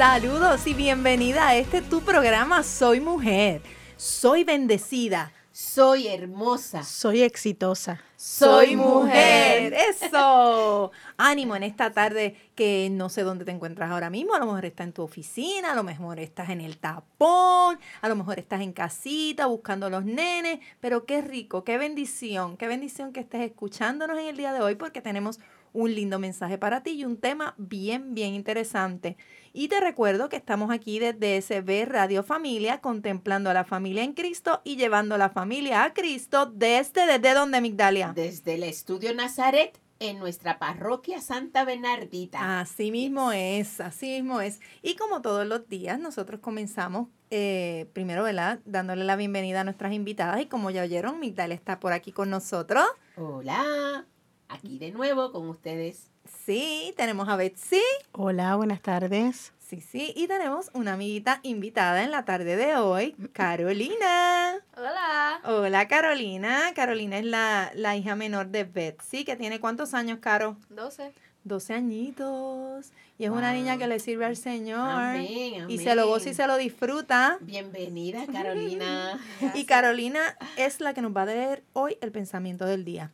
Saludos y bienvenida a este tu programa Soy Mujer. Soy bendecida. Soy hermosa. Soy exitosa. Soy mujer. Eso. Ánimo en esta tarde que no sé dónde te encuentras ahora mismo. A lo mejor estás en tu oficina, a lo mejor estás en el tapón, a lo mejor estás en casita buscando a los nenes. Pero qué rico, qué bendición, qué bendición que estés escuchándonos en el día de hoy porque tenemos un lindo mensaje para ti y un tema bien, bien interesante. Y te recuerdo que estamos aquí desde SB Radio Familia, contemplando a la familia en Cristo y llevando a la familia a Cristo desde, ¿desde dónde, Migdalia? Desde el Estudio Nazaret en nuestra parroquia Santa Bernardita. Así mismo es, así mismo es. Y como todos los días, nosotros comenzamos eh, primero, ¿verdad? Dándole la bienvenida a nuestras invitadas y como ya oyeron, Migdalia está por aquí con nosotros. Hola aquí de nuevo con ustedes. Sí, tenemos a Betsy. Hola, buenas tardes. Sí, sí, y tenemos una amiguita invitada en la tarde de hoy, Carolina. Hola. Hola, Carolina. Carolina es la, la hija menor de Betsy, que tiene cuántos años, Caro? Doce. 12 añitos. Y es una niña que le sirve al Señor. Amén, amén. Y se lo goza y se lo disfruta. Bienvenida, Carolina. y Carolina es la que nos va a leer hoy el pensamiento del día.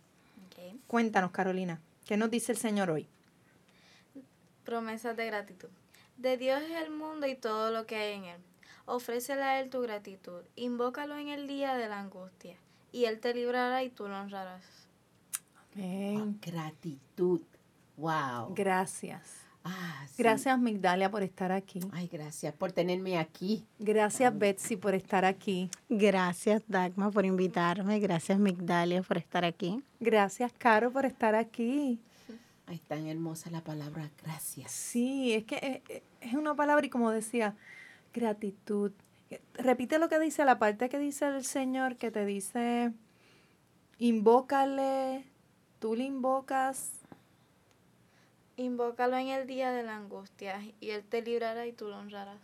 Cuéntanos, Carolina, ¿qué nos dice el Señor hoy? Promesas de gratitud. De Dios es el mundo y todo lo que hay en él. Ofrécele a Él tu gratitud. Invócalo en el día de la angustia. Y Él te librará y tú lo honrarás. Amén. gratitud. Wow. Gracias. Ah, gracias, Migdalia, por estar aquí. Ay, gracias por tenerme aquí. Gracias, Betsy, por estar aquí. Gracias, Dagma, por invitarme. Gracias, Migdalia, por estar aquí. Gracias, Caro, por estar aquí. Ay, tan hermosa la palabra gracias. Sí, es que eh, eh, es una palabra y como decía, gratitud. Repite lo que dice, la parte que dice el Señor, que te dice, invócale, tú le invocas, Invócalo en el día de la angustia y Él te librará y tú lo honrarás.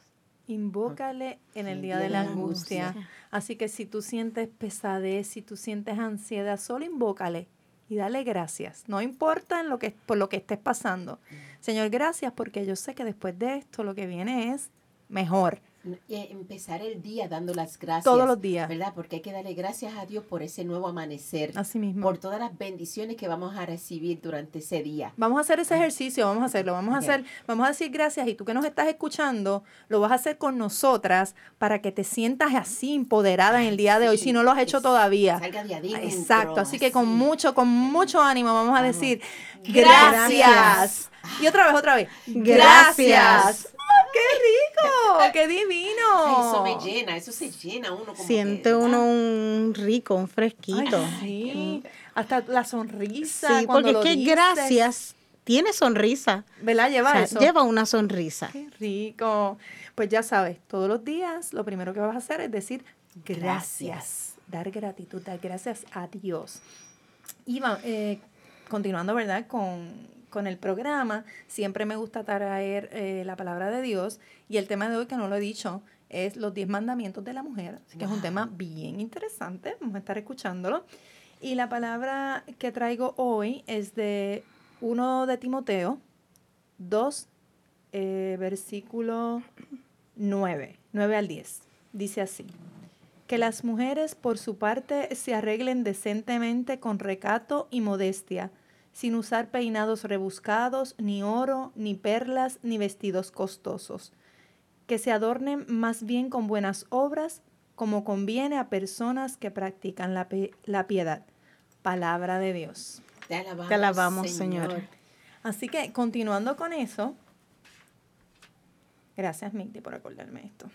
Invócale en el día de la angustia. Así que si tú sientes pesadez, si tú sientes ansiedad, solo invócale y dale gracias. No importa en lo que, por lo que estés pasando. Mm. Señor, gracias porque yo sé que después de esto lo que viene es mejor. Eh, empezar el día dando las gracias. Todos los días. ¿Verdad? Porque hay que darle gracias a Dios por ese nuevo amanecer. Así mismo. Por todas las bendiciones que vamos a recibir durante ese día. Vamos a hacer ese ejercicio, vamos a hacerlo, vamos a hacer, vamos a decir gracias y tú que nos estás escuchando, lo vas a hacer con nosotras para que te sientas así empoderada en el día de hoy, si no lo has hecho todavía. Salga de Exacto, así, que con mucho, con mucho ánimo vamos a decir gracias. Y otra vez, otra vez. gracias. ¡Qué rico! ¡Qué divino! eso me llena, eso se llena uno como Siente uno un rico, un fresquito. sí, hasta la sonrisa. Sí, porque es que gracias tiene sonrisa. ¿Verdad? Lleva eso. Lleva una sonrisa. Qué rico. Pues ya sabes, todos los días lo primero que vas a hacer es decir gracias. Dar gratitud, dar gracias a Dios. Y eh, continuando, ¿verdad? Con, con el programa, siempre me gusta traer eh, la palabra de Dios y el tema de hoy, que no lo he dicho, es los diez mandamientos de la mujer, así que es un tema bien interesante, vamos a estar escuchándolo. Y la palabra que traigo hoy es de uno de Timoteo 2, eh, versículo 9, 9 al 10. Dice así, que las mujeres por su parte se arreglen decentemente con recato y modestia, sin usar peinados rebuscados, ni oro, ni perlas, ni vestidos costosos, que se adornen más bien con buenas obras, como conviene a personas que practican la, piedad. Palabra de Dios. Te alabamos, Señor. Así que, continuando con eso, gracias, Migdi, por acordarme esto.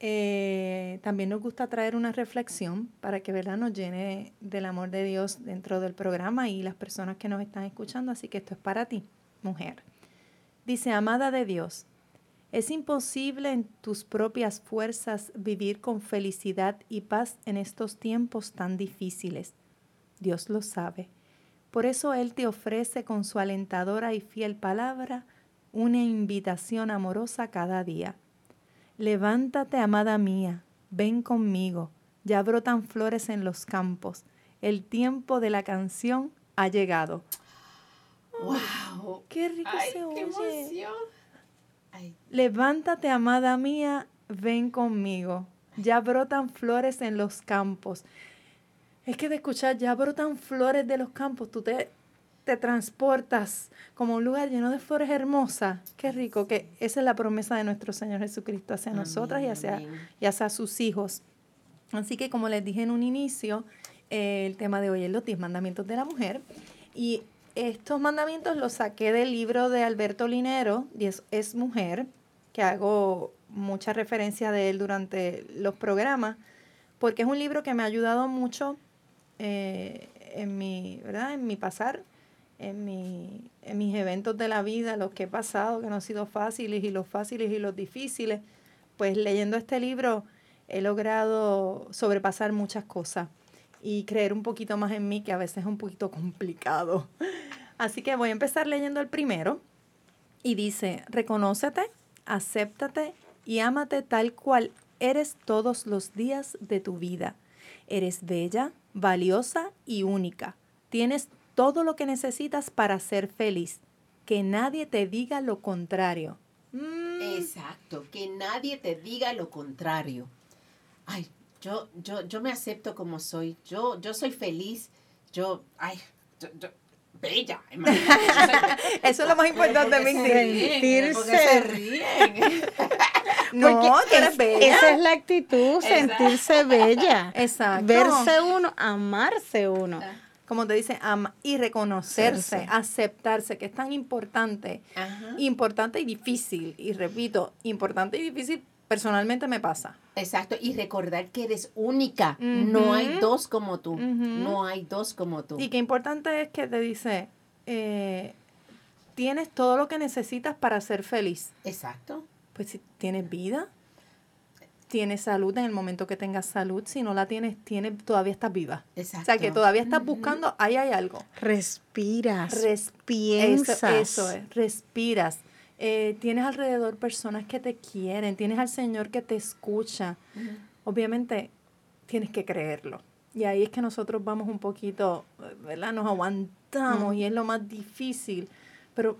Eh, también nos gusta traer una reflexión para que ¿verdad? nos llene del amor de Dios dentro del programa y las personas que nos están escuchando. Así que esto es para ti, mujer. Dice, amada de Dios, Es imposible en tus propias fuerzas vivir con felicidad y paz en estos tiempos tan difíciles. Dios lo sabe. Por eso Él te ofrece con su alentadora y fiel palabra una invitación amorosa cada día. Levántate, amada mía, ven conmigo, ya brotan flores en los campos, el tiempo de la canción ha llegado. ¡Wow! ¡Qué rico ¡Ay, se qué oye! emoción! Ay, Levántate, amada mía, ven conmigo. Ya brotan flores en los campos. Es que de escuchar ya brotan flores de los campos, tú te, te transportas como un lugar lleno de flores hermosas. Qué rico, que esa es la promesa de nuestro Señor Jesucristo hacia nosotras y amén, hacia, amén. y hacia sus hijos. Así que como les dije en un inicio, eh, el tema de hoy es los 10 mandamientos de la mujer. Y estos mandamientos los saqué del libro de Alberto Linero, Diez es mujer, que hago mucha referencia de él durante los programas, porque es un libro que me ha ayudado mucho eh, en mi, ¿verdad? En mi pasar, en, mi, en mis eventos de la vida, los que he pasado, que no han sido fáciles, y los fáciles y los difíciles. Pues leyendo este libro he logrado sobrepasar muchas cosas y creer un poquito más en mí, que a veces es un poquito complicado. Así que voy a empezar leyendo el primero. Y dice, reconócete, acéptate y ámate tal cual eres todos los días de tu vida. Eres bella, valiosa y única. Tienes todo lo que necesitas para ser feliz. Que nadie te diga lo contrario. Mm, Exacto, que nadie te diga lo contrario. Ay, yo, yo, yo me acepto como soy. Yo, yo soy feliz. Yo, ay, yo, yo- bella. imagínate, yo soy- Eso es lo más importante, ¿Por qué se Mindy. ríen? ¿Por qué se ríen? No, Porque tú eres es- bella. Esa es la actitud, sentirse bella. Exacto. Verse uno, amarse uno. Como te dice, ama y reconocerse, aceptarse, que es tan importante, Ajá. importante y difícil. Y repito, importante y difícil personalmente me pasa. Exacto, y recordar que eres única. No hay dos como tú. No hay dos como tú. Y que importante es que te dice, eh, tienes todo lo que necesitas para ser feliz. Exacto. Pues si tienes vida, tienes salud en el momento que tengas salud, si no la tienes, tienes todavía estás viva. Exacto. O sea que todavía estás buscando, ahí hay algo. Respiras, Res- piensas. Eso, eso es, respiras. Eh, tienes alrededor personas que te quieren, tienes al Señor que te escucha. Obviamente tienes que creerlo. Y ahí es que nosotros vamos un poquito, ¿verdad? Nos aguantamos y es lo más difícil. Pero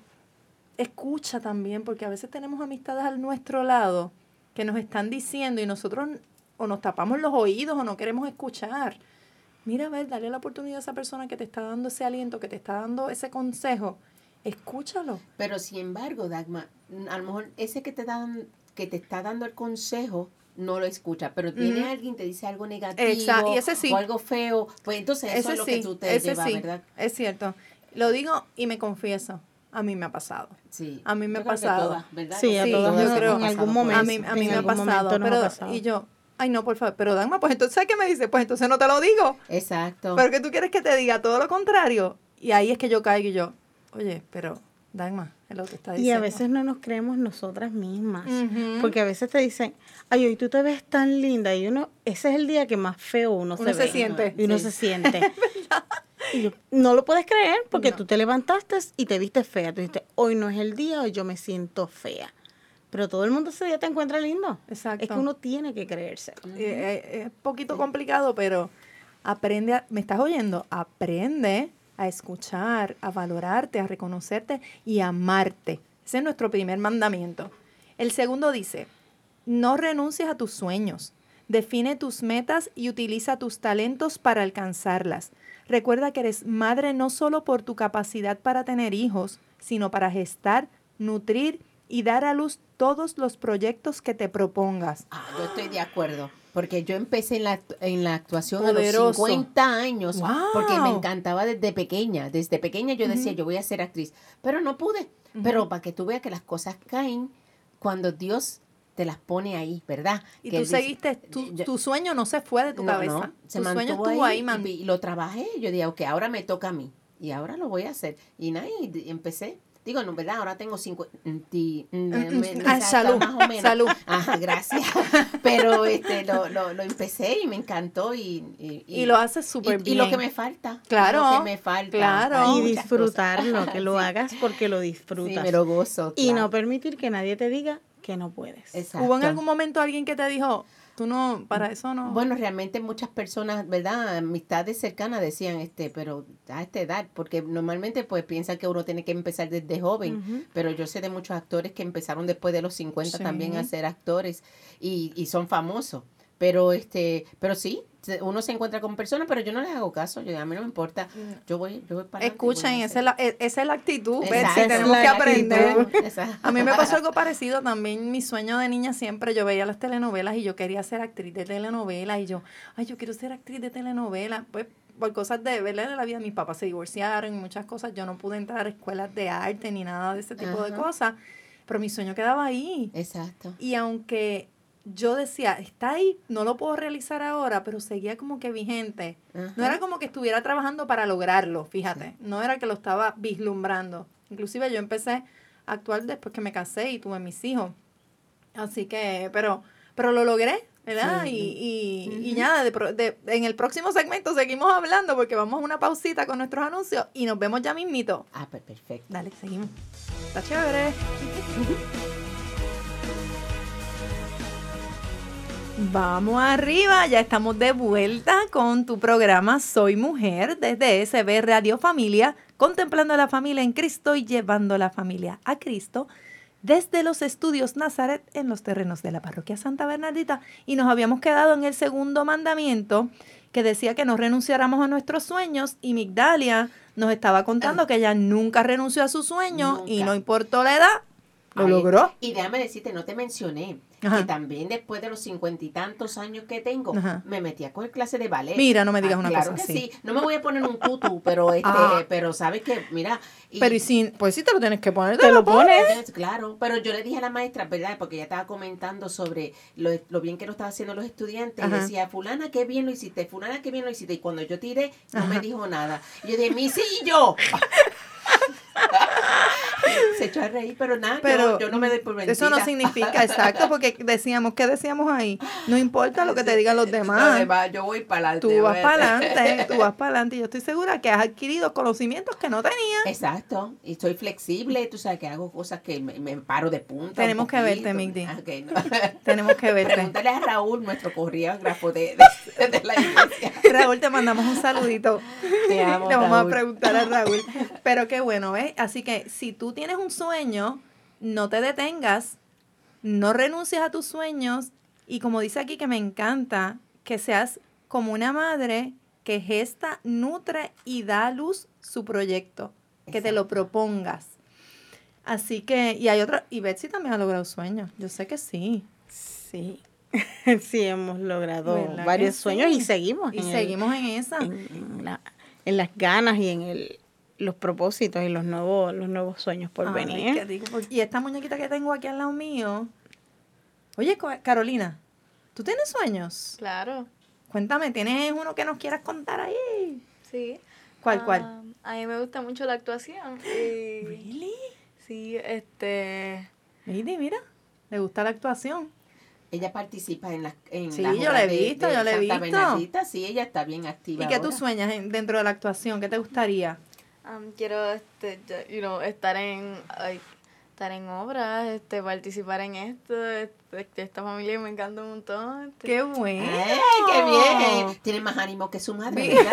escucha también, porque a veces tenemos amistades al nuestro lado que nos están diciendo y nosotros o nos tapamos los oídos o no queremos escuchar. Mira, a ver, dale la oportunidad a esa persona que te está dando ese aliento, que te está dando ese consejo. Escúchalo. Pero sin embargo, Dagma, a lo mejor ese que te dan, que te está dando el consejo, no lo escucha, pero viene Ujú. alguien te dice algo negativo Exacto, y ese sí. o algo feo, pues entonces eso ese es lo sí, que tú te ese llevas, sí, ¿verdad? es cierto. Lo digo y me confieso, a mí me ha pasado. Sí. A mí me Yo ha pasado. todas, ¿verdad? Sí, a Sí, todos yo creo- en algún A momento. mí, a mí me ha pasado, ha y yo, ay no, por favor, pero Dagma, pues entonces, ¿sabes qué me dice? Pues entonces no te lo digo. Exacto. Pero que tú quieres que te diga todo lo contrario. Y ahí es que yo caigo y yo, oye, pero Dagma, es lo que está Y diciendo. a veces no nos creemos nosotras mismas. Porque a veces te dicen, ay, hoy tú te ves tan linda. Y uno, ese es el día que más feo uno, Uno se, se ve. siente. Y uno Sí. se siente. Y yo, no lo puedes creer porque No. tú te levantaste y te viste fea. Tú dijiste, hoy no es el día, hoy yo me siento fea. Pero todo el mundo ese día te encuentra lindo. Exacto. Es que uno tiene que creerse. Eh, eh, es un poquito complicado, pero aprende, a- ¿me estás oyendo? Aprende a escuchar, a valorarte, a reconocerte y a amarte. Ese es nuestro primer mandamiento. El segundo dice, no renuncies a tus sueños. Define tus metas y utiliza tus talentos para alcanzarlas. Recuerda que eres madre no solo por tu capacidad para tener hijos, sino para gestar, nutrir y dar a luz todos los proyectos que te propongas. Ah, yo estoy de acuerdo. Porque yo empecé en la, en la actuación a los 50 años. ¡Wow! Porque me encantaba desde pequeña. Desde pequeña yo decía, yo voy a ser actriz. Pero no pude. Pero para que tú veas que las cosas caen cuando Dios te las pone ahí, ¿verdad? Y Que tú dice- seguiste, tu, yo- tu sueño no se fue de tu No, cabeza. no, se tu sueño estuvo ahí, ahí, man. y, y lo trabajé. Yo dije, ok, ahora me toca a mí. Y ahora lo voy a hacer. Y nada, y empecé digo, no, ¿verdad? Ahora tengo 50, me- me- Ah, salud, más o menos. salud. Ajá, gracias. Pero este, lo, lo, lo empecé y me encantó y... Y, Y lo haces súper y- y lo bien. que me falta. Claro, Lo que me falta. claro. Y disfrutarlo, cosas. que lo Sí. hagas porque lo Sí, disfrutas. me lo gozo. Y no permitir que nadie te diga que no puedes. Exacto. ¿Hubo en algún momento alguien que te dijo, tú no, para eso no? Bueno, realmente muchas personas, ¿verdad? Amistades cercanas decían, este, pero a esta edad, porque normalmente pues piensan que uno tiene que empezar desde joven, pero yo sé de muchos actores que empezaron después de los 50 Sí. también a ser actores y, y son famosos. Pero este, pero sí, uno se encuentra con personas, pero yo no les hago caso, yo, a mí no me importa. Yo voy, yo voy para Escuchen, voy esa es, la, e- esa es la actitud. Betsy, tenemos que aprender. Exacto. A mí me pasó algo parecido también. Mi sueño de niña siempre, yo veía las telenovelas y yo quería ser actriz de telenovelas y yo, ay, yo quiero ser actriz de telenovelas. Pues por cosas de verle de la vida, mis papás se divorciaron y muchas cosas. Yo no pude entrar a escuelas de arte ni nada de ese tipo de cosas. Pero mi sueño quedaba ahí. Exacto. Y aunque yo decía, está ahí, no lo puedo realizar ahora, pero seguía como que vigente. No era como que estuviera trabajando para lograrlo, fíjate. No era que lo estaba vislumbrando. Inclusive yo empecé a actuar después que me casé y tuve mis hijos. Así que, pero, pero lo logré, ¿verdad? Sí. Y, y, y nada, de de- en el próximo segmento seguimos hablando porque vamos a una pausita con nuestros anuncios y nos vemos ya mismito. Ah, pues perfecto. Dale, seguimos. Está chévere. Vamos arriba, ya estamos de vuelta con tu programa Soy Mujer desde SB Radio Familia, contemplando a la familia en Cristo y llevando a la familia a Cristo desde los estudios Nazaret en los terrenos de la parroquia Santa Bernardita. Y nos habíamos quedado en el segundo mandamiento que decía que no renunciáramos a nuestros sueños y Migdalia nos estaba contando que ella nunca renunció a su sueño y no importó la edad, lo Ay, logró. Y déjame decirte, no te mencioné Ajá. que también después de los cincuenta y tantos años que tengo, Ajá. me metí a coger clase de ballet. Mira, no me digas Ah, una claro cosa que así. sí. No me voy a poner un tutu, pero este, Ah. pero sabes que, mira. y- Pero y sin, pues sí te lo tienes que poner, Te lo pones. Claro, pero yo le dije a la maestra, ¿verdad? Porque ella estaba comentando sobre lo, lo bien que lo estaban haciendo los estudiantes. Y decía, fulana, qué bien lo hiciste, fulana, qué bien lo hiciste. Y cuando yo tiré, no me dijo nada. Y yo dije, mi sí y yo. Se echó a reír, pero nada, Pero yo, yo no me doy por vencida. Eso no significa, exacto, porque decíamos, ¿qué decíamos ahí? No importa lo que te digan los Lo demás. demás, yo voy para adelante. Tú vas a- para adelante, tú vas para adelante. y Yo estoy segura que has adquirido conocimientos que no tenías. Exacto, y soy flexible, tú sabes que hago cosas que me, me paro de punta. un Tenemos que verte. Migdi. Ah, ok, no. Tenemos que verte. Pregúntale a Raúl, nuestro coreógrafo de, de, de la iglesia. Raúl, te mandamos un saludito. Te amo, Le vamos Raúl. a preguntar a Raúl. Pero qué bueno, ¿ves? Así que si tú tienes un sueño, no te detengas, no renuncies a tus sueños y como dice aquí que me encanta, que seas como una madre que gesta, nutre y da a luz su proyecto, que te lo propongas. Así que, y hay otra, y Betsy también ha logrado sueños, yo sé que sí. Sí. sí, hemos logrado ¿Verdad que varios sí? sueños y seguimos. Y en el- seguimos en esa. en, en la- en las ganas y en el, los propósitos y los nuevos, los nuevos sueños por Ay, venir. qué rico, porque- Y esta muñequita que tengo aquí al lado mío. Oye, Carolina, ¿tú tienes sueños? Claro, Cuéntame, ¿tienes uno que nos quieras contar ahí? sí. ¿Cuál, cuál? Ah, a mí me gusta mucho la actuación. Y, Really? sí, este... Mira, mira, le gusta la actuación. Ella participa en las en Sí, las yo la he visto, de yo la he visto. Sí, ella está bien activa ¿Y qué tú sueñas en- dentro de la actuación? ¿Qué te gustaría? Um, quiero este, ya- you know, estar en ay, estar en obras, este, participar en esto, este, esta familia me encanta un montón. este. ¡Qué bueno! ¡Ay, qué bien! Tiene más ánimo que su madre.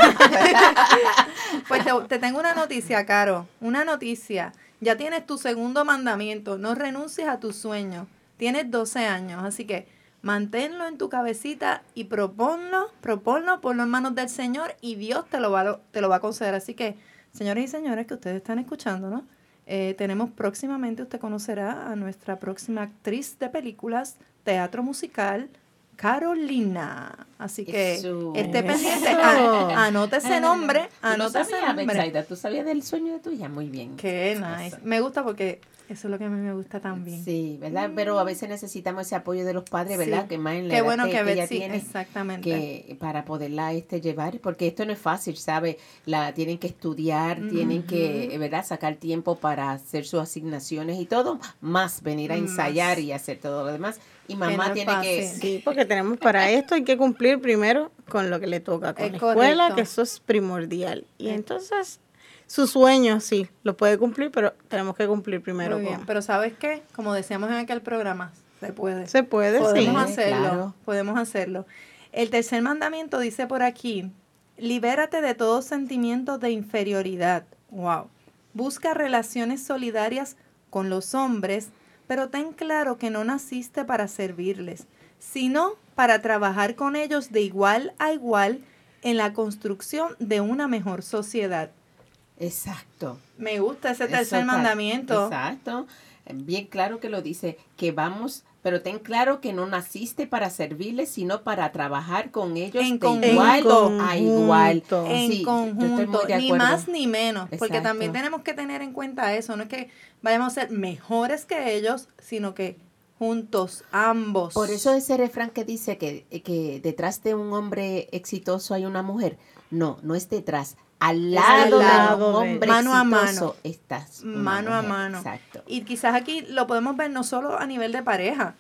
Pues te, te tengo una noticia, Caro. Una noticia. Ya tienes tu segundo mandamiento. No renuncies a tus sueños. Tienes 12 años, así que manténlo en tu cabecita y proponlo, proponlo, ponlo en manos del Señor y Dios te lo va, a- te lo va a conceder. Así que, señores y señores que ustedes están escuchando, ¿no? Eh, tenemos próximamente, usted conocerá a nuestra próxima actriz de películas, teatro musical, Carolina. Así que Eso. esté pendiente, a- anote ese nombre, Tú no anote ese nombre. Tú sabías del sueño de tu hija muy bien. Qué nice. Me gusta porque Eso es lo que a mí me gusta también. Sí, ¿verdad? Pero a veces necesitamos ese apoyo de los padres, ¿verdad? Sí. Que más en la Qué edad bueno que, que, que ver, ella sí, tiene. exactamente. que para poderla este llevar porque esto no es fácil sabe la tienen que estudiar tienen que verdad sacar tiempo para hacer sus asignaciones y todo más venir a ensayar y hacer todo lo demás y mamá no es tiene que. Sí, porque tenemos para esto hay que cumplir primero con lo que le toca con Es la escuela, correcto. que eso es primordial. Y entonces su sueño sí, lo puede cumplir, pero tenemos que cumplir primero Muy bien, con... pero ¿sabes qué? Como decíamos en aquel programa, se puede. Se puede, podemos sí. hacerlo, claro. podemos hacerlo. El tercer mandamiento dice por aquí, libérate de todo sentimiento de inferioridad. Wow. Busca relaciones solidarias con los hombres, pero ten claro que no naciste para servirles, sino para trabajar con ellos de igual a igual en la construcción de una mejor sociedad. Exacto. Me gusta ese tercer mandamiento. exacto. Bien claro que lo dice que vamos pero ten claro que no naciste para servirles sino para trabajar con ellos En de igual conjunto. a igual en Sí, conjunto, ni más ni menos, porque también tenemos que tener en cuenta eso, no es que vayamos a ser mejores que ellos, sino que juntos, ambos. Por eso ese refrán que dice que, que detrás de un hombre exitoso hay una mujer, no, no es detrás, al lado, lado de un hombre Mano a mano. estás mano a mano. Exacto. Y quizás aquí lo podemos ver no solo a nivel de pareja,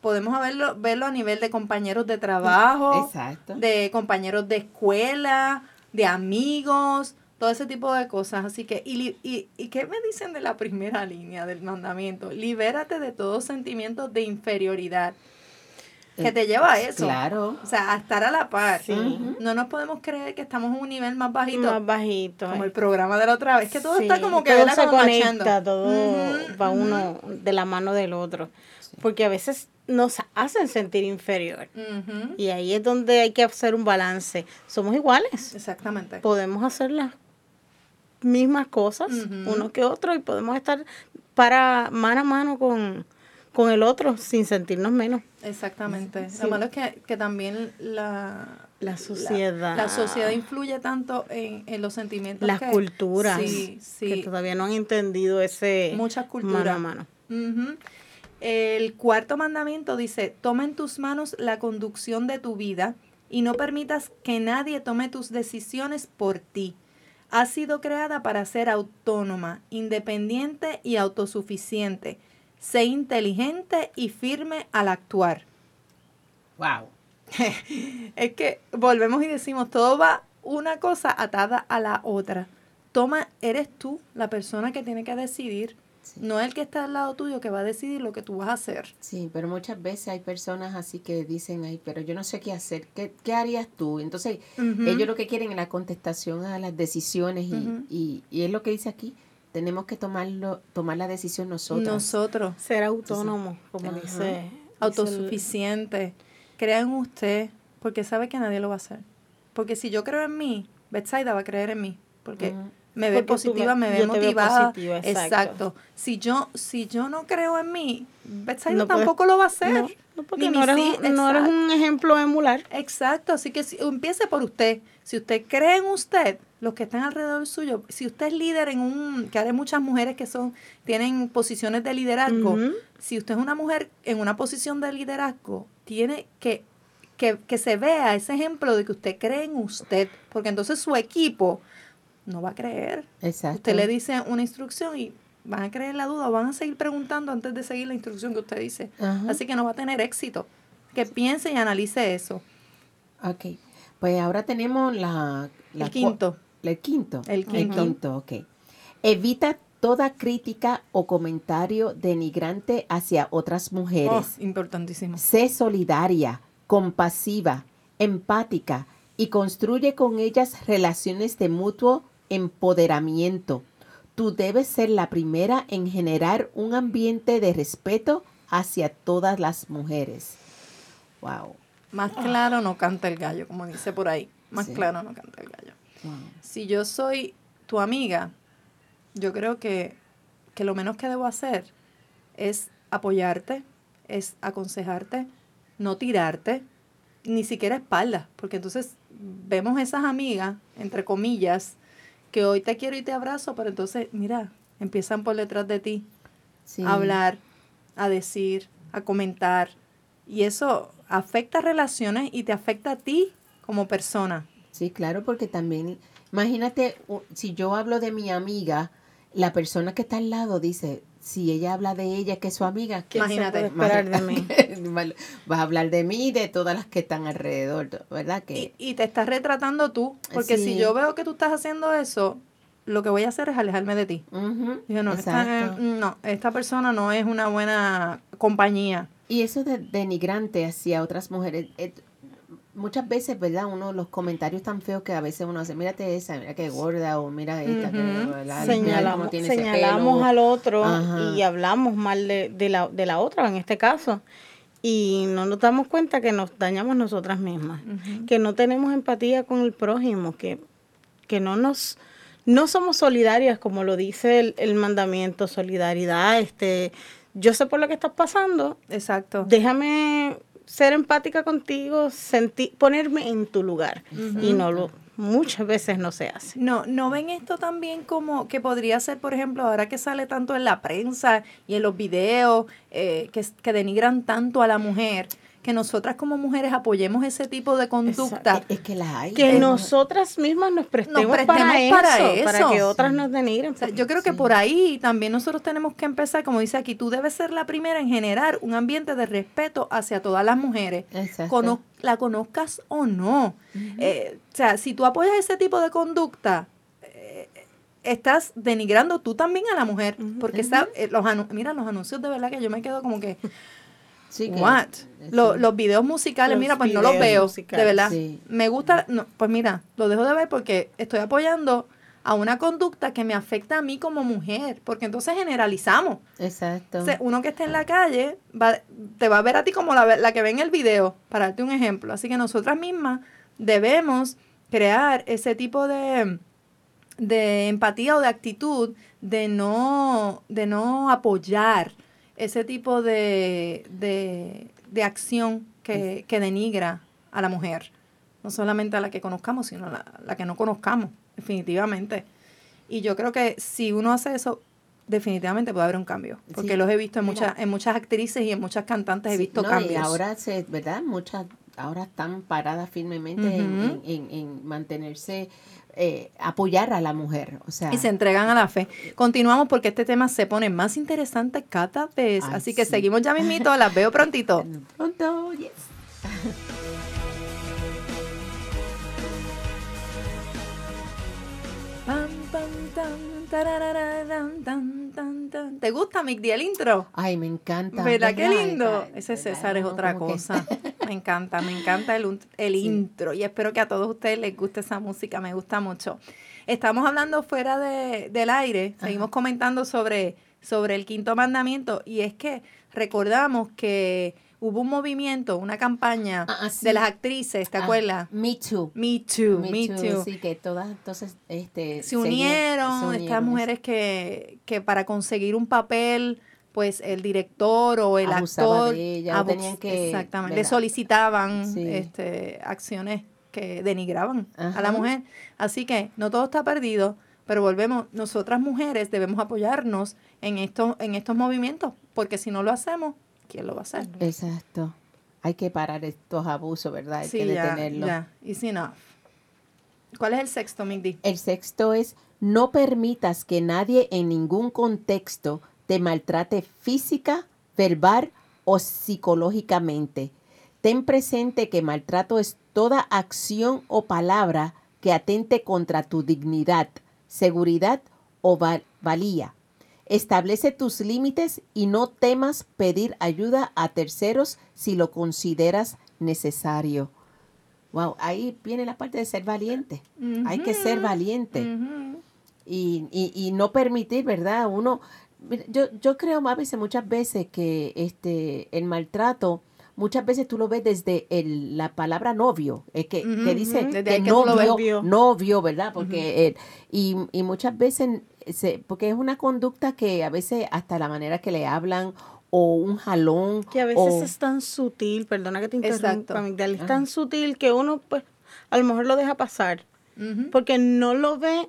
podemos verlo, verlo a nivel de compañeros de trabajo, Exacto. de compañeros de escuela, de amigos, todo ese tipo de cosas. Así que, y, y, ¿y qué me dicen de la primera línea del mandamiento? Libérate de todos sentimientos de inferioridad. Que te lleva a eso. Claro. O sea, a estar a la par. Sí. No nos podemos creer que estamos en un nivel más bajito. Más bajito. como eh. el programa de la otra vez. Que todo Sí, está como que todo se Como conecta, todo va uno de la mano del otro. Porque a veces nos hacen sentir inferior. Y ahí es donde hay que hacer un balance. Somos iguales. Exactamente. Podemos hacer las mismas cosas, uno que otro, y podemos estar para mano a mano con, con el otro sin sentirnos menos. Exactamente. Sí. Lo malo es que, que también la, La sociedad. La, sociedad influye tanto en, en los sentimientos. Las que- culturas Sí, que sí. todavía no han entendido ese Muchas mano culturas. a mano. El cuarto mandamiento dice, toma en tus manos la conducción de tu vida y no permitas que nadie tome tus decisiones por ti. Has sido creada para ser autónoma, independiente y autosuficiente. Sé inteligente y firme al actuar. Wow. Es que volvemos y decimos, todo va una cosa atada a la otra. Toma, eres tú la persona que tiene que decidir, Sí. no el que está al lado tuyo que va a decidir lo que tú vas a hacer. Sí, pero muchas veces hay personas así que dicen, ay, pero yo no sé qué hacer, ¿qué, qué harías tú? Entonces, ellos lo que quieren es la contestación a las decisiones y, y, y es lo que dice aquí, tenemos que tomarlo, tomar la decisión nosotros. Nosotros, Ser autónomo, como Ajá. dice. autosuficiente, crea en usted, porque sabe que nadie lo va a hacer. Porque si yo creo en mí, Betsaida va a creer en mí, porque. Me ve Porque positiva, me- me ve motivada. positiva, exacto. exacto. Si yo si yo no creo en mí, Betsaida No puedes- tampoco lo va a hacer. No, no, porque no eres, hij- un, no eres un ejemplo a emular. Exacto, así que si, empiece por usted. Si usted cree en usted, los que están alrededor suyo, si usted es líder en un, que hay muchas mujeres que son, tienen posiciones de liderazgo, si usted es una mujer en una posición de liderazgo, tiene que, que, que se vea ese ejemplo de que usted cree en usted, porque entonces su equipo no va a creer. Exacto. Usted le dice una instrucción y van a creer la duda o van a seguir preguntando antes de seguir la instrucción que usted dice. Ajá. Así que no va a tener éxito. Que piense y analice eso. Ok, pues ahora tenemos la... la El quinto. El quinto. El quinto. El quinto, ok. Evita toda crítica o comentario denigrante hacia otras mujeres. Oh, importantísimo. Sé solidaria, compasiva, empática y construye con ellas relaciones de mutuo empoderamiento. Tú debes ser la primera en generar un ambiente de respeto hacia todas las mujeres. Wow. Más claro no canta el gallo, como dice por ahí. Más Sí. claro no canta el gallo. wow. Si yo soy tu amiga, yo creo que, que lo menos que debo hacer es apoyarte, es aconsejarte, no tirarte, ni siquiera espaldas, porque entonces vemos esas amigas, entre comillas, que hoy te quiero y te abrazo, pero entonces, mira, empiezan por detrás de ti Sí. a hablar, a decir, a comentar. Y eso afecta relaciones y te afecta a ti como persona. Sí, claro, porque también, imagínate, si yo hablo de mi amiga, la persona que está al lado dice, si ella habla de ella, que es su amiga, ¿qué Imagínate. se puede esperar de mí? Vas a hablar de mí y de todas las que están alrededor, ¿verdad? Que Y, y te estás retratando tú, porque si yo veo que tú estás haciendo eso, lo que voy a hacer es alejarme de ti. Ujú, Digo, no, esta, eh, no, esta persona no es una buena compañía. Y eso de denigrante hacia otras mujeres, eh, muchas veces, ¿verdad? Uno, los comentarios tan feos que a veces uno hace, mírate esa, mira qué gorda, o mira esta, que, Ujú. ¿verdad? Mira cómo señalamos, tiene ese señalamos pelo. al otro Ajá. y hablamos mal de, de la, de la otra en este caso. Y no nos damos cuenta que nos dañamos nosotras mismas, que no tenemos empatía con el prójimo, que, que no nos no somos solidarias como lo dice el, el mandamiento, solidaridad, este, yo sé por lo que estás pasando, Exacto. déjame ser empática contigo, sentir, ponerme en tu lugar. Y no lo, muchas veces no se hace. No, ¿no ven esto también como que podría ser, por ejemplo, ahora que sale tanto en la prensa y en los videos eh, que, que denigran tanto a la mujer, que nosotras como mujeres apoyemos ese tipo de conducta? Es que las hay. Que nosotras mismas nos prestemos, prestemos para, para eso, para que otras nos denigren. O sea, yo creo que por ahí también nosotros tenemos que empezar, como dice aquí, tú debes ser la primera en generar un ambiente de respeto hacia todas las mujeres, Exacto. cono- la conozcas o no. Eh, o sea, si tú apoyas ese tipo de conducta, eh, estás denigrando tú también a la mujer, porque está, eh, los anu- mira, los anuncios de verdad que yo me quedo como que, Sí, que- what? Lo- los videos musicales, Los mira, pues no los veo, musicales, de verdad. sí. Me gusta, no, pues mira, lo dejo de ver porque estoy apoyando a una conducta que me afecta a mí como mujer, porque entonces generalizamos. Exacto. Entonces, uno que esté en la calle va, te va a ver a ti como la, la que ve en el video, para darte un ejemplo. Así que nosotras mismas debemos crear ese tipo de, de empatía o de actitud de no, de no apoyar ese tipo de, de, de acción que, que denigra a la mujer. No solamente a la que conozcamos, sino a la, la que no conozcamos, definitivamente. Y yo creo que si uno hace eso, definitivamente puede haber un cambio. Porque Sí, los he visto en, mira. muchas en muchas actrices y en muchas cantantes he visto no, y cambios. ahora, se, ¿verdad? Muchas ahora están paradas firmemente en, en- en mantenerse, eh, apoyar a la mujer. O sea, y se entregan a la fe. Continuamos porque este tema se pone más interesante cada vez. Ay, Así que sí. seguimos ya mismito, las veo prontito. pronto, yes. ¿Te gusta, Mick, el intro? Ay, me encanta. ¿Verdad qué lindo? Ay, Ese. César es otra que- cosa. Me encanta, me encanta el, el intro y espero que a todos ustedes les guste esa música, me gusta mucho. Estamos hablando fuera de, del aire, seguimos comentando sobre, sobre el quinto mandamiento y es que recordamos que hubo un movimiento, una campaña Ah, ah, sí. de las actrices, ¿te Ah, acuerdas? Me too. Me Too, Me, Too. Sí, que todas entonces este, se unieron, se estas mujeres que, que para conseguir un papel, pues el director o el Abusaba actor de ella, abus- tenían que- exactamente, le solicitaban Sí. este, acciones que denigraban a la mujer. Así que no todo está perdido, pero volvemos, nosotras mujeres debemos apoyarnos en estos, en estos movimientos, porque si no lo hacemos, ¿quién lo va a hacer? Exacto. Hay que parar estos abusos, ¿verdad? Hay Sí, que detenerlos. ya, it's enough. ¿Cuál es el sexto, Migdi? El sexto es, no permitas que nadie en ningún contexto te maltrate física, verbal o psicológicamente. Ten presente que maltrato es toda acción o palabra que atente contra tu dignidad, seguridad o val- valía. Establece tus límites y no temas pedir ayuda a terceros si lo consideras necesario. Wow, ahí viene la parte de ser valiente. Hay que ser valiente y, y, y no permitir, ¿verdad? Uno, yo, yo creo veces, muchas veces que este el maltrato, muchas veces tú lo ves desde el, la palabra novio, eh, que, lo ves. novio, novio, ¿verdad? Porque eh, y, y muchas veces, se, porque es una conducta que a veces hasta la manera que le hablan o un jalón. Que a veces o- es tan sutil, perdona que te interrumpa, Migdal, es tan sutil que uno pues a lo mejor lo deja pasar porque no lo ve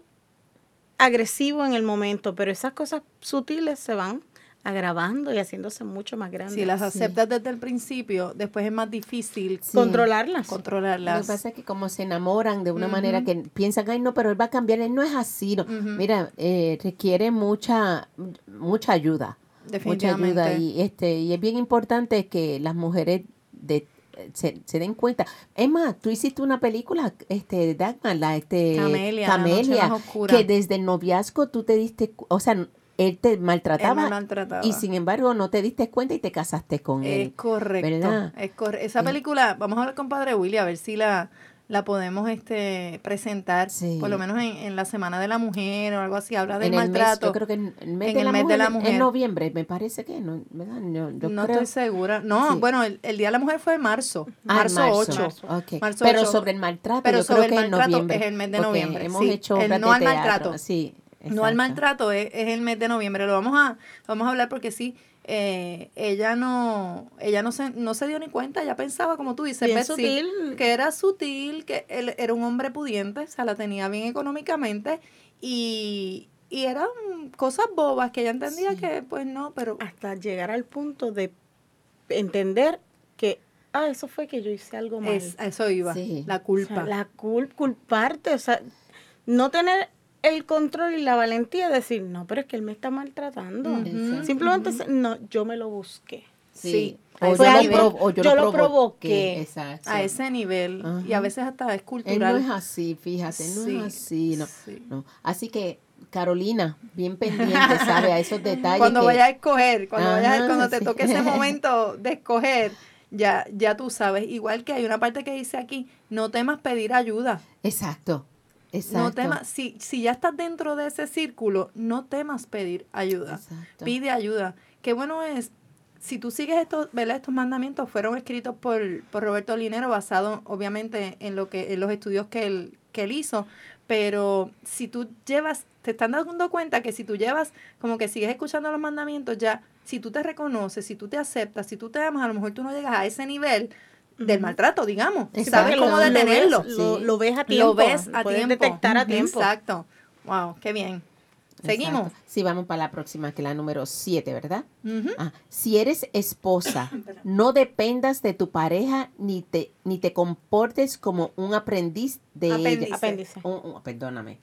agresivo en el momento, pero esas cosas sutiles se van agravando y haciéndose mucho más grandes. Si las aceptas desde el principio, después es más difícil Sí. Controlarlas. Lo controlarlas. que pasa es que como se enamoran de una manera que piensan, ay, no, pero él va a cambiar, él no es así. No. Mira, eh, requiere mucha, mucha ayuda. Mucha Definitivamente. ayuda. Y, este, y es bien importante que las mujeres de, se, se den cuenta. Más, tú hiciste una película, este, Dagmar, la, este, Camelia, La Noche Camelia, Más Oscura. que desde el noviazgo tú te diste, o sea, él te maltrataba, Él me maltrataba. y sin embargo no te diste cuenta y te casaste con Es él. correcto. ¿verdad? Es corre- Esa película, vamos a hablar con Padre Willy a ver si la, la podemos este presentar, Sí. por lo menos en, en la Semana de la Mujer o algo así, habla del en el mes, maltrato. yo creo que en el mes, En de, el la mes de la mujer, en noviembre, me parece que, no, ¿verdad? Yo, yo no creo. estoy segura. No, Sí. bueno, el, el Día de la Mujer fue en marzo, Ah, en marzo, 8. Ok. Marzo Pero 8. sobre el maltrato, Pero yo sobre creo que el en maltrato noviembre. es el mes de noviembre, Hemos sí. hecho El no al maltrato. Sí. No al maltrato, es, es el mes de noviembre. Lo vamos a, vamos a hablar porque sí, eh, ella no, ella no se, no se dio ni cuenta, ella pensaba, como tú dices, Betsy, sutil. que era sutil, que él era un hombre pudiente, o sea, la tenía bien económicamente y, y eran cosas bobas que ella entendía Sí. que pues no, pero Hasta llegar al punto de entender que, ah, eso fue que yo hice algo mal. es, a eso iba, Sí. la O sea, culpa. la cul culparte, o sea, no tener el control y la valentía de decir, no, pero es que él me está maltratando. Simplemente, no, yo me lo busqué. Sí. Sí. O, yo lo, algo- pro- o yo yo lo lo provoqué. Exacto. a ese nivel y a veces hasta es Él cultural. no es así, fíjate, no Sí, es así. No, sí. no. Así que, Carolina, bien pendiente, ¿sabe? A esos detalles. cuando que- vayas a escoger, cuando vayas cuando te toque ese momento de escoger, ya, ya tú sabes. Igual que hay una parte que dice aquí, no temas pedir ayuda. Exacto. Exacto. No temas, si, si ya estás dentro de ese círculo, no temas pedir ayuda. Exacto. Pide ayuda. Qué bueno es, si tú sigues estos, ¿verdad? Estos mandamientos fueron escritos por, por Roberto Linero, basado obviamente en lo que, en los estudios que él, que él hizo. Pero si tú llevas, te están dando cuenta que si tú llevas, como que sigues escuchando los mandamientos, ya, si tú te reconoces, si tú te aceptas, si tú te amas, a lo mejor tú no llegas a ese nivel del maltrato, digamos. Exacto. Sabes cómo Lo- lo detenerlo. ves- Lo, ves a tiempo. Lo ves a puedes tiempo. detectar a tiempo. Exacto. Wow, qué bien. Seguimos. Exacto. Sí, vamos para la próxima, que es la número 7, ¿verdad? Ah, si eres esposa, no dependas de tu pareja ni te, ni te comportes como un aprendiz de Apéndice. ella. Apéndice. Un- perdóname.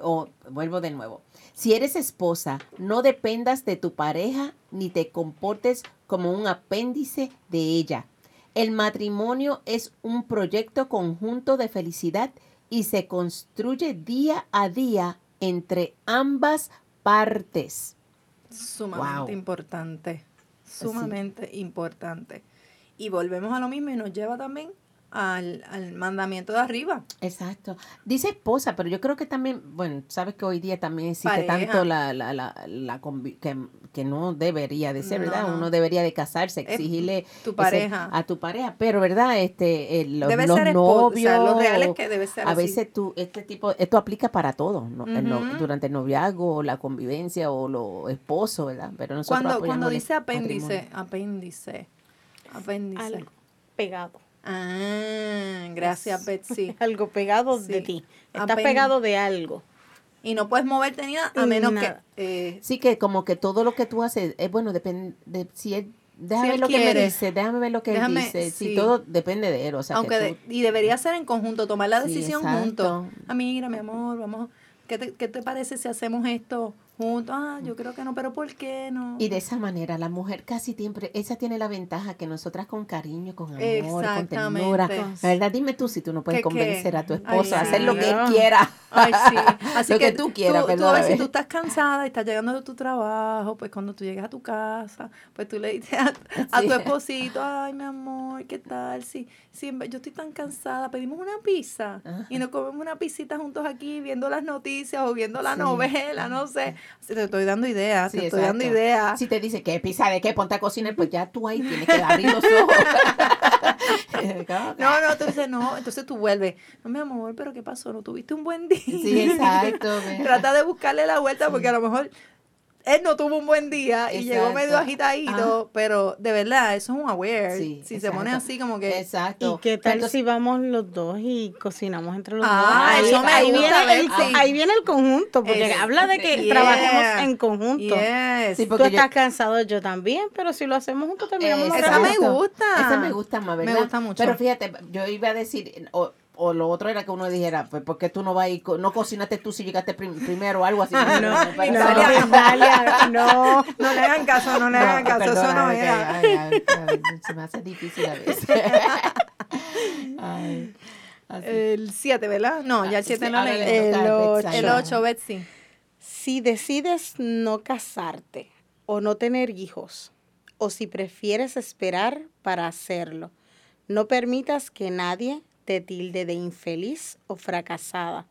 O vuelvo de nuevo. Si eres esposa, no dependas de tu pareja ni te comportes como un apéndice de ella. El matrimonio es un proyecto conjunto de felicidad y se construye día a día entre ambas partes. Sumamente Wow. importante. Sumamente importante. Y volvemos a lo mismo y nos lleva también al, al mandamiento de arriba. Exacto. Dice esposa, pero yo creo que también, bueno, sabes que hoy día también existe Pareja. tanto la, la, la, la que, que no debería de ser, No, ¿verdad? no. Uno debería de casarse, Es exigirle tu ese- pareja. a tu pareja, pero ¿verdad? Este, eh, los, debe los ser novios, o sea, lo real es que debe ser a así. veces tú, este tipo, esto aplica para todo, ¿no? El no- Ujú. durante el noviazgo, la convivencia o lo esposo, ¿verdad? Pero nosotros cuando, cuando dice apéndice, matrimonio. apéndice, apéndice. Algo pegado. Ah, gracias Betsy. Algo pegado de Sí. ti. Estás Apen- pegado de algo. Y no puedes moverte ni nada a menos Nada. que... eh, Sí, que como que todo lo que tú haces, es bueno, depende de si él, déjame Si ver lo que me dice, déjame ver lo que Déjame- él dice, si sí. todo depende de él, o sea, aunque que de- tú- y debería ser en conjunto, tomar la Sí, decisión exacto. juntos. Ah, mira, mi amor, vamos, ¿qué te, ¿qué te parece si hacemos esto juntos? Ah, yo creo que no, pero ¿por qué no? y de esa manera la mujer casi siempre, esa tiene la ventaja que nosotras con cariño, con amor, con ternura, la verdad, dime tú si tú no puedes convencer a tu esposo a Ay, hacer lo sí. que él quiera. Ay, sí. Así Lo que, que tú quieras, tú, tú a ver si tú estás cansada y estás llegando de tu trabajo, pues cuando tú llegas a tu casa, pues tú le dices a, a Sí. tu esposito, ay, mi amor, ¿qué tal? Si, si en vez- yo estoy tan cansada, pedimos una pizza Ajá. y nos comemos una pisita juntos aquí viendo las noticias o viendo la Sí. novela, no sé. Así te estoy dando ideas, Sí, te estoy dando ideas. Si te dice que pizza de qué, ponte a cocinar, pues ya tú ahí tienes que abrir los ojos. No, no, tú dices, no, entonces tú vuelves. No, mi amor, pero ¿qué pasó? ¿No tuviste un buen día? Sí, exacto. Trata de buscarle la vuelta porque a lo mejor él no tuvo un buen día y llegó medio agitadito, pero de verdad, eso es un aware. Sí, si se pone así como que... Exacto. ¿Y qué tal Entonces, si vamos los dos y cocinamos entre los Ah, dos? eso me ahí, gusta, viene el, ahí viene el conjunto, porque Es- habla de que Yeah. trabajemos en conjunto. Yes. Sí, Tú yo- estás cansado, yo también, pero si lo hacemos juntos terminamos Esa me gusta. Esa me gusta más, Me ¿verdad? gusta mucho. Pero fíjate, yo iba a decir, o lo otro era que uno dijera, pues, ¿por qué tú no vas y no cocinaste tú si llegaste prim- primero o algo así? No, parece- no, Dalia, no. No le hagan caso, no le No, hagan caso, eso perdona, no es que, era. ay, ay, ay, se me hace difícil a veces. El 7, ¿verdad? No, ya el 7 Sí, no le toca El a 8, Betsy. el 8, Betsy. Si decides no casarte o no tener hijos, o si prefieres esperar para hacerlo, no permitas que nadie te tilde de infeliz o fracasada.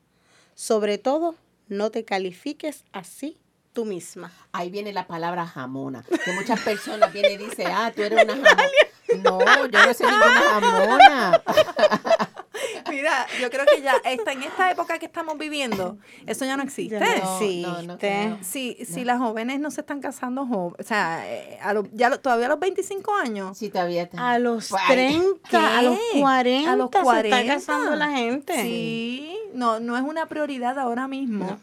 Sobre todo, no te califiques así tú misma. Ahí viene la palabra jamona, que muchas personas vienen y dicen, ah, tú eres una jamona. No, yo no soy ninguna jamona. Mira, yo creo que ya está en esta época que estamos viviendo, eso ya no existe. Ya No, Sí, no, no creo. Si, si las jóvenes no se están casando o sea, eh, a lo- ya lo- todavía a los 25 años. Sí, todavía está. A los Pues, ay, 30, a los ¿Qué? 40, A los se 40. está casando la gente. Sí, no, no es una prioridad ahora mismo.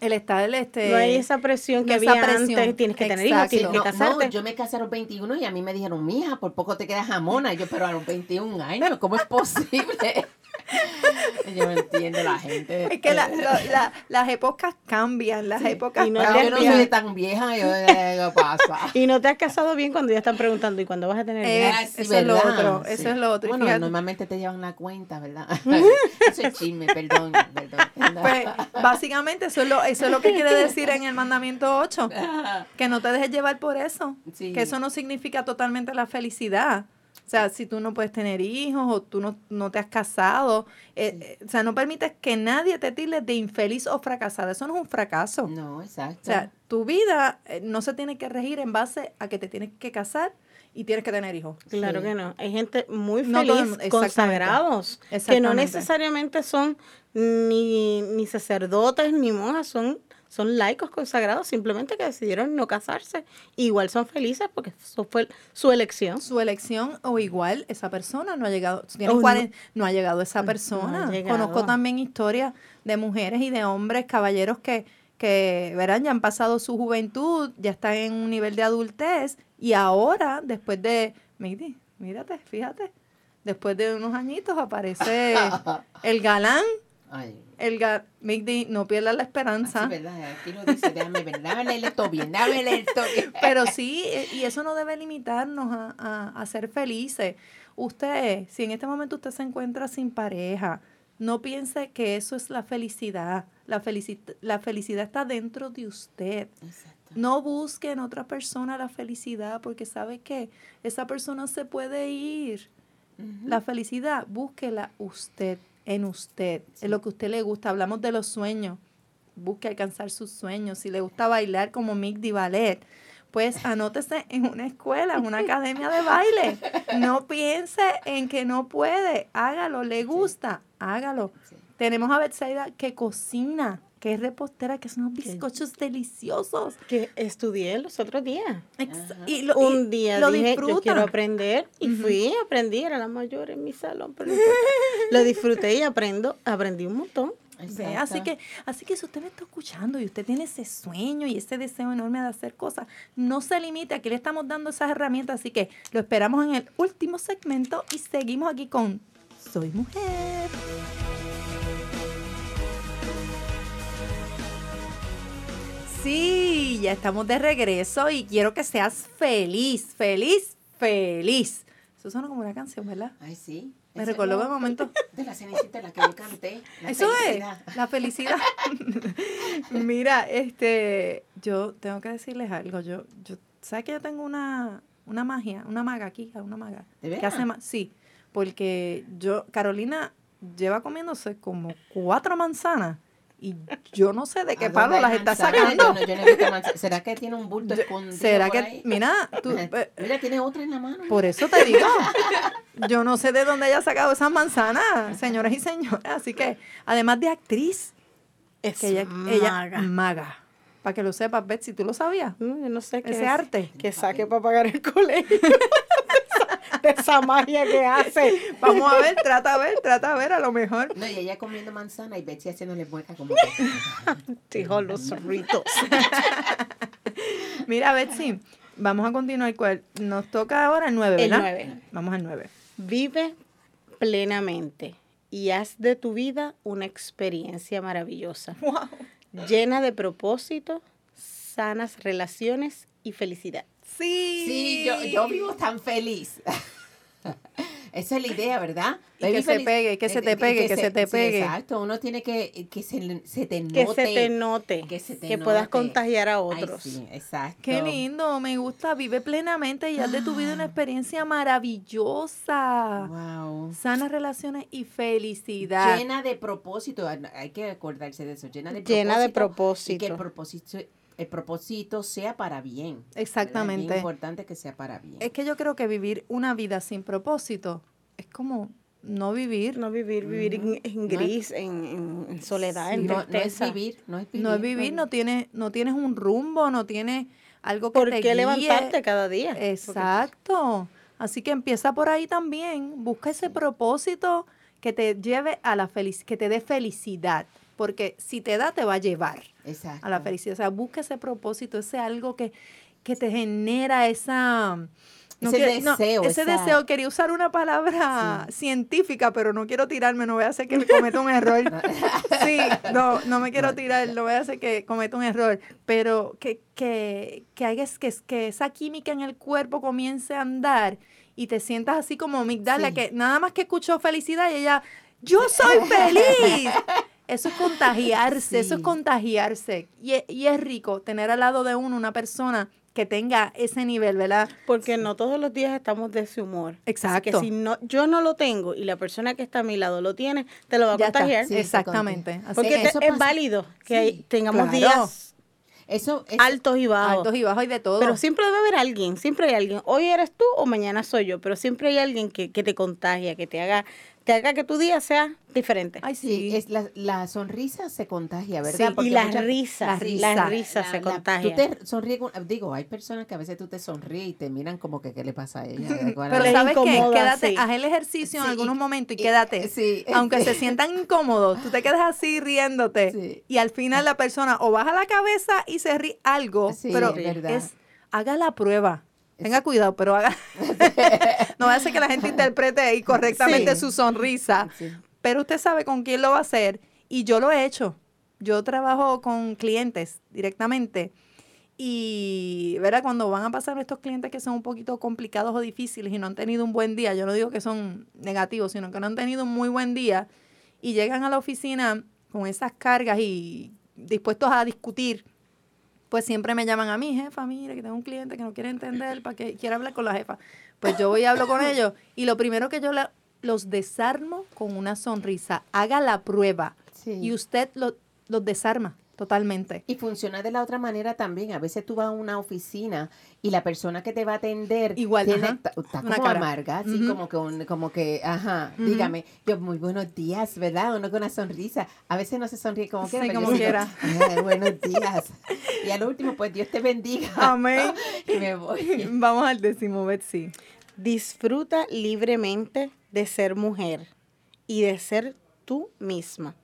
El estar, el este... No hay esa presión que esa había presión. antes, tienes que tener hijos, tienes que No, casarte. no, yo me casé a los 21 y a mí me dijeron, mija, por poco te quedas jamona. Y yo, pero a los 21 años, ¿cómo es posible? yo no entiendo la gente. Es que la- la- la- las épocas cambian, las épocas Y no te yo no cambian. soy tan vieja, yo, eh, ¿qué pasa? Y no te has casado bien cuando ya están preguntando, ¿y cuándo vas a tener Eh, eso es lo otro, Sí. eso es lo otro. Bueno, normalmente te llevan la cuenta, ¿verdad? Eso es chisme, perdón, perdón. Pues, básicamente eso es, lo, eso es lo que quiere decir en el mandamiento 8, que no te dejes llevar por eso, Sí. que eso no significa totalmente la felicidad. O sea, si tú no puedes tener hijos o tú no, no te has casado, eh, eh, o sea, no permites que nadie te tilde de infeliz o fracasada. Eso no es un fracaso. No, exacto. O sea, tu vida eh, no se tiene que regir en base a que te tienes que casar y tienes que tener hijos. Claro Sí. que no. Hay gente muy No todo el feliz, mundo- exactamente. consagrados, que no necesariamente son ni, ni sacerdotes ni monjas, son, son laicos consagrados, simplemente que decidieron no casarse. Igual son felices porque eso fue su elección. su elección o igual esa persona no ha llegado, tiene Oh, no. cuaren- no. ha llegado esa persona. llegado. Conozco también historias de mujeres y de hombres, caballeros que, que verán, ya han pasado su juventud, ya están en un nivel de adultez y ahora, después de, mírate, fíjate, después de unos añitos aparece el galán, Ay, el ga Migdi, no pierdas la sí, esperanza. ¿verdad? Aquí lo dice, déjame ver, déjame leerle esto bien, déjame leer esto bien. Pero sí, eh, y eso no debe limitarnos a, a- a ser felices. Usted, si en este momento usted se encuentra sin pareja, no piense que eso es la felicidad. La, felici- la felicidad está dentro de usted. Exacto. No busque en otra persona la felicidad porque sabe que esa persona se puede ir. La felicidad, búsquela usted, en usted, en lo que a usted le gusta. Hablamos de los sueños. Busque alcanzar sus sueños. Si le gusta bailar como Mick Di Ballet, pues anótese en una escuela, en una academia de baile. No piense en que no puede. Hágalo, le gusta, hágalo. Tenemos a Betsaida que cocina, que es repostera, que son unos bizcochos deliciosos. Que estudié los otros días. Y lo, Un y día lo dije, yo quiero aprender y fui, aprendí, era la mayor en mi salón, pero no importa. lo disfruté y aprendo, aprendí un montón. Ve, Así que, así que si usted me está escuchando y usted tiene ese sueño y ese deseo enorme de hacer cosas, no se limite, aquí le estamos dando esas herramientas, así que lo esperamos en el último segmento y seguimos aquí con Soy Mujer. Sí, ya estamos de regreso y quiero que seas feliz, feliz, feliz. Eso suena como una canción, ¿verdad? Ay, sí. Me no, un momento. De la cenicita, la que yo canté. la Eso felicidad. es, la felicidad. Mira, este, yo tengo que decirles algo. Yo, yo, ¿sabes que yo tengo una, una magia, una maga aquí, una maga? ¿De que veras? hace ma- sí, porque yo, Carolina lleva comiéndose como cuatro manzanas y yo no sé de qué ¿A palo las está sacando. Yo no, yo no he visto manzana. ¿Será que tiene un bulto Yo- escondido ¿Será por que, ahí? mira, tú, eh, Mira, tiene otra en la mano. por eso te digo, yo no sé de dónde ella ha sacado esas manzanas, señoras y señores. Así que, además de actriz, Es que ella, ella maga. maga. Para que lo sepas, Betsy, ¿tú lo sabías? No, yo no sé qué Ese es, arte. Que saque para pagar el colegio. esa, magia que hace. Vamos a ver, trata a ver, trata a ver, a lo mejor. No, y ella comiendo manzana y Betsy haciéndole mueca como que... Dijo los zorritos. Mira, Betsy, vamos a continuar. ¿Cuál? Nos toca ahora el 9, El ¿verdad? nueve. Vamos al 9. Vive plenamente y haz de tu vida una experiencia maravillosa, llena de propósito, sanas relaciones y felicidad. Sí. Sí, yo, yo vivo tan feliz. Esa es la idea, ¿verdad? Y que se pegue, que se Eh, te eh, pegue, que se te sí, pegue. exacto, uno tiene que que se, se te note. Que se te note, que se te que puedas contagiar a Ay, otros. sí, exacto. Qué lindo, me gusta. Vive plenamente y haz de tu vida una experiencia maravillosa. Wow. Sanas relaciones y felicidad. Llena de propósito, ah, hay que acordarse de eso, llena de Llena de propósito. Y que el propósito. El propósito sea para bien. Es Exactamente. bien importante que sea para bien. Es que yo creo que vivir una vida sin propósito es como no vivir. No vivir, vivir en, en No es- gris, en, en- soledad, en no, no es tristeza. vivir, no es vivir. No es vivir, no tienes, no tienes un rumbo, no tienes algo que ¿Por te qué guíe. levantarte cada día? Exacto. Así que empieza por ahí también. Busca ese propósito que te lleve a la felicidad, que te dé felicidad. Porque si te da, te va a llevar Exacto. a la felicidad. O sea, busca ese propósito, ese algo que, que te genera esa... Ese quiero- no, deseo, ese esa- deseo. Quería usar una palabra científica, pero no quiero tirarme, no voy a hacer que me cometa un error. Sí, no, no me quiero tirar, no voy a hacer que cometa un error, pero que, que, que hagas que, que esa química en el cuerpo comience a andar y te sientas así como Migdala, Sí. que nada más que escuchó felicidad y ella, yo soy feliz. Eso es contagiarse, eso es contagiarse. Y, y es rico tener al lado de uno una persona que tenga ese nivel, ¿verdad? Porque no todos los días estamos de ese humor. Así Exacto. que si no, yo no lo tengo y la persona que está a mi lado lo tiene, te lo va a Ya contagiar. Sí, Exactamente. Así Porque te- eso es válido que Sí, tengamos claro. días Eso altos y bajos. altos y bajos y de todo. Pero siempre debe haber alguien, siempre hay alguien. Hoy eres tú o mañana soy yo, pero siempre hay alguien que, que te contagia, que te haga, te haga que tu día sea diferente. Ay, sí, sí. es la, la sonrisa se contagia, ¿verdad? Sí, y la muchas- risa, la la risa. risa, la- se la- contagia. Tú te sonríes, con- digo, hay personas que a veces tú te sonríes y te miran como que qué le pasa a ella. Pero ¿sabes qué? Quédate, sí. haz el ejercicio en algunos momentos y y- quédate. sí. Aunque se sientan incómodos, tú te quedas así riéndote. Sí. Y al final la persona o baja la cabeza y se ríe algo, Sí, pero es verdad. es, haga la prueba. Tenga cuidado, pero haga. no ser que la gente interprete ahí correctamente Sí. su sonrisa. Sí. Pero usted sabe con quién lo va a hacer. Y yo lo he hecho. Yo trabajo con clientes directamente. Y, ¿verdad? Cuando van a pasar estos clientes que son un poquito complicados o difíciles y no han tenido un buen día, yo no digo que son negativos, sino que no han tenido un muy buen día y llegan a la oficina con esas cargas y dispuestos a discutir, pues siempre me llaman a mí, jefa, mire, que tengo un cliente que no quiere entender, para que quiere hablar con la jefa. Pues yo voy y hablo con ellos y lo primero que yo la- los desarmo con una sonrisa. Haga la prueba Sí. y usted lo- los desarma totalmente. Y funciona de la otra manera también. A veces tú vas a una oficina y la persona que te va a atender Igual, tiene, está, está Una como cara. amarga, así como que, un- como que, ajá, dígame, yo muy buenos días, ¿verdad? Uno con una sonrisa. A veces no se sonríe como quiera. Sí, yo como digo, quiera. "Ay, buenos días. Y al último, pues Dios te bendiga. Amén. y me voy. Vamos al décimo, Betsy. Disfruta libremente de ser mujer y de ser tú misma.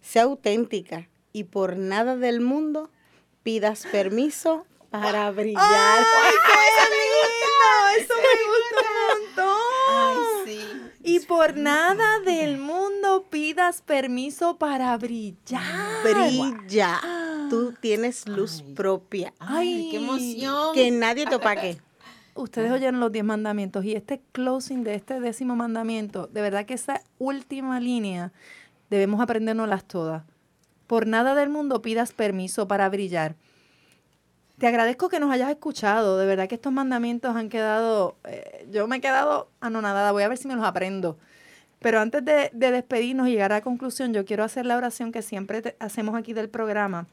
Sea auténtica y por nada del mundo pidas permiso para brillar. ¡Ay, qué lindo! Eso me gusta un montón. Ay, sí. Y por nada del mundo pidas permiso para brillar. Brilla. Tú tienes luz Ay. propia. Ay, qué emoción. Que nadie te opaque. Ustedes oyeron los diez mandamientos y este closing de este décimo mandamiento, de verdad que esa última línea debemos aprendérnoslas todas. Por nada del mundo pidas permiso para brillar. Te agradezco que nos hayas escuchado. De verdad que estos mandamientos han quedado. eh, yo me he quedado anonadada. Voy a ver si me los aprendo. Pero antes de, de despedirnos y llegar a la conclusión, yo quiero hacer la oración que siempre hacemos aquí del programa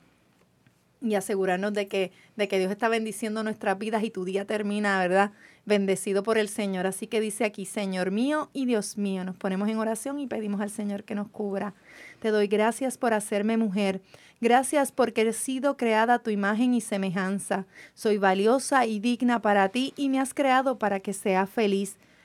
y asegurarnos de que, de que Dios está bendiciendo nuestras vidas y tu día termina, ¿verdad? Bendecido por el Señor. Así que dice aquí, Señor mío y Dios mío, nos ponemos en oración y pedimos al Señor que nos cubra. Te doy gracias por hacerme mujer. Gracias porque he sido creada a tu imagen y semejanza. Soy valiosa y digna para ti y me has creado para que sea feliz.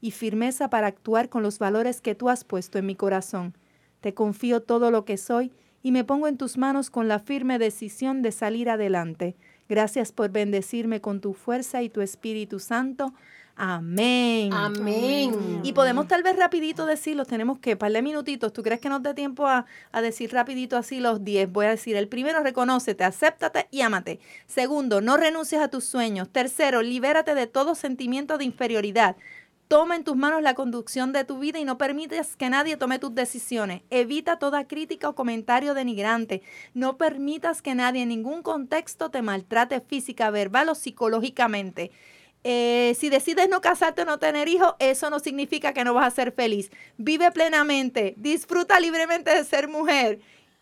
y firmeza para actuar con los valores que tú has puesto en mi corazón. Te confío todo lo que soy y me pongo en tus manos con la firme decisión de salir adelante. Gracias por bendecirme con tu fuerza y tu Espíritu Santo. Amén. Amén. Y podemos tal vez rapidito decirlos, tenemos que, par de minutitos, ¿tú crees que nos dé tiempo a, a decir rapidito así los 10? Voy a decir, el primero, reconócete, acéptate y ámate. Segundo, no renuncies a tus sueños. Tercero, libérate de todo sentimiento de inferioridad. Toma en tus manos la conducción de tu vida y no permites que nadie tome tus decisiones. Evita toda crítica o comentario denigrante. No permitas que nadie en ningún contexto te maltrate física, verbal o psicológicamente. Eh, si decides no casarte o no tener hijos, eso no significa que no vas a ser feliz. Vive plenamente, disfruta libremente de ser mujer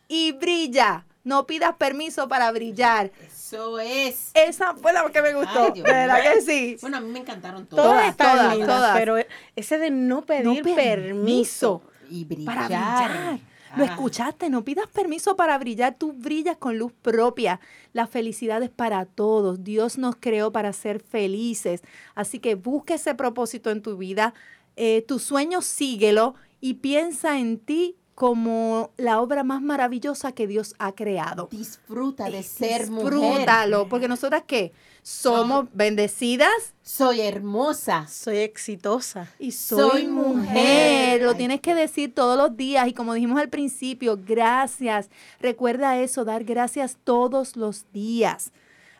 y brilla. No pidas permiso para brillar. Eso es. Esa fue la que me gustó. Ay, verdad que sí. Bueno, a mí me encantaron todas. Todas están todas, lindas, todas. pero ese de no pedir No permiso. Y brillar. Para brillar. Lo Ah. escuchaste, no pidas permiso para brillar, tú brillas con luz propia. La felicidad es para todos. Dios nos creó para ser felices. Así que busca ese propósito en tu vida. Eh, tu sueño síguelo y piensa en ti como la obra más maravillosa que Dios ha creado. Disfruta de ser mujer. Disfrútalo, porque nosotras qué? Somos bendecidas Soy hermosa. Soy exitosa. y soy, Soy mujer. mujer. Lo Ay. tienes que decir todos los días y como dijimos al principio, gracias. Recuerda eso, dar gracias todos los días.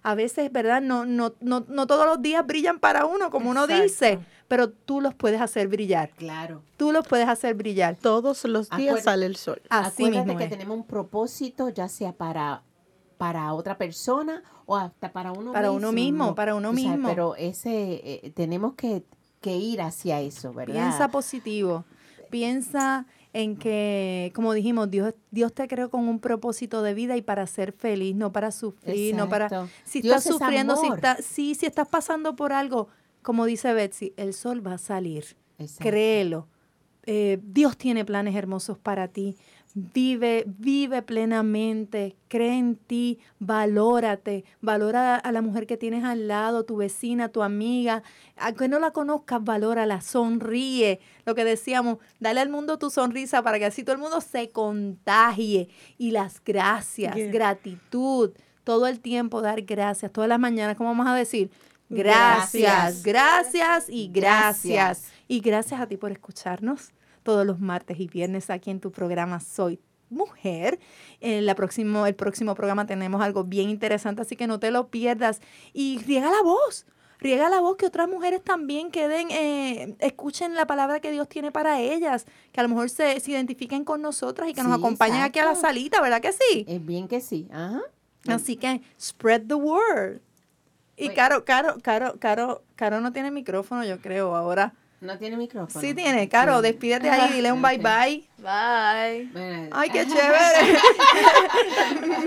A veces, ¿verdad? No, no, no, no todos los días brillan para uno, como uno dice, pero tú los puedes hacer brillar. Claro. Tú los puedes hacer brillar. Todos los días Acuérdate- sale el sol. Así Acuérdate mismo que es. tenemos un propósito, ya sea para, para otra persona o hasta para uno Para mismo. uno mismo, para uno Tú sabes, mismo. pero ese, eh, tenemos que, que ir hacia eso, ¿verdad? Piensa positivo. Piensa en que, como dijimos, Dios, Dios te creó con un propósito de vida y para ser feliz, no para sufrir, no para... Si Dios estás es sufriendo, si, está, sí, si estás pasando por algo, como dice Betsy, el sol va a salir. Exacto. Créelo. Eh, Dios tiene planes hermosos para ti. Vive, vive plenamente, cree en ti, valórate, valora a la mujer que tienes al lado, tu vecina, tu amiga, aunque no la conozcas, valórala, sonríe. Lo que decíamos, dale al mundo tu sonrisa para que así todo el mundo se contagie. Y las gracias, Yeah. gratitud, todo el tiempo dar gracias, todas las mañanas, ¿cómo vamos a decir? Gracias, Gracias. gracias y gracias. Gracias. Y gracias a ti por escucharnos todos los martes y viernes aquí en tu programa Soy Mujer. En la próximo, el próximo programa tenemos algo bien interesante, así que no te lo pierdas. Y riega la voz. Riega la voz que otras mujeres también queden, eh, escuchen la palabra que Dios tiene para ellas, que a lo mejor se, se identifiquen con nosotras y que nos Sí, acompañen aquí a la exacto. salita, ¿verdad que sí? Es bien que sí. Ajá. Así que spread the word. Y. Caro, Caro, Caro, Caro, Caro no tiene micrófono, yo creo, ahora. No tiene micrófono. Sí tiene, Caro, Sí. despídete ahí, dile un bye bye. Bye. Ay, qué chévere.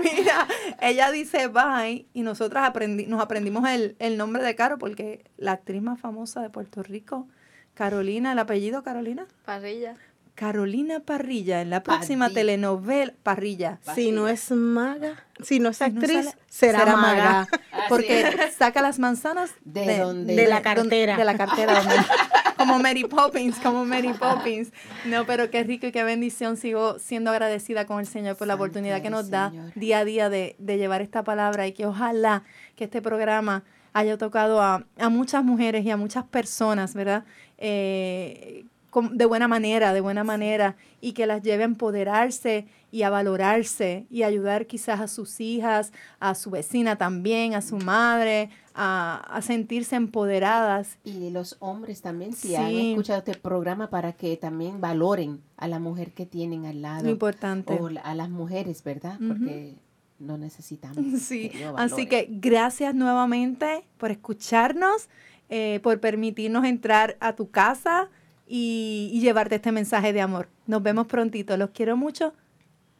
Mira, ella dice bye y nosotras aprendi- nos aprendimos el, el nombre de Caro porque la actriz más famosa de Puerto Rico, Carolina, el apellido Carolina. Parrilla. Carolina Parrilla, en la próxima telenovela, Parrilla. Si no es maga, si no es Si no actriz, sale- será, maga. Porque saca las manzanas ¿De dónde? De la donde- cartera. de la cartera. donde- como Mary Poppins, como Mary Poppins. No, pero qué rico y qué bendición. Sigo siendo agradecida con el Señor por la oportunidad que nos da Señor. día a día de, de llevar esta palabra y que ojalá que este programa haya tocado a, a muchas mujeres y a muchas personas, ¿verdad? Eh, de buena manera, de buena manera, y que las lleve a empoderarse y a valorarse y ayudar quizás a sus hijas, a su vecina también, a su madre, a, a sentirse empoderadas. Y los hombres también, si Sí. han escuchado este programa, para que también valoren a la mujer que tienen al lado. Lo importante. O a las mujeres, ¿verdad? Porque lo necesitamos. Sí, que así que gracias nuevamente por escucharnos, eh, por permitirnos entrar a tu casa y, y llevarte este mensaje de amor. Nos vemos prontito, los quiero mucho.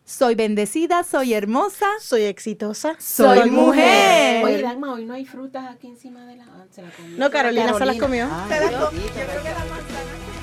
Soy bendecida, soy hermosa. Soy exitosa. Soy mujer. Oye, Dagma, hoy no hay frutas aquí encima de la... se la comió. No, Carolina se las comió. Ay, Te la co- bendito, yo creo que la manzana-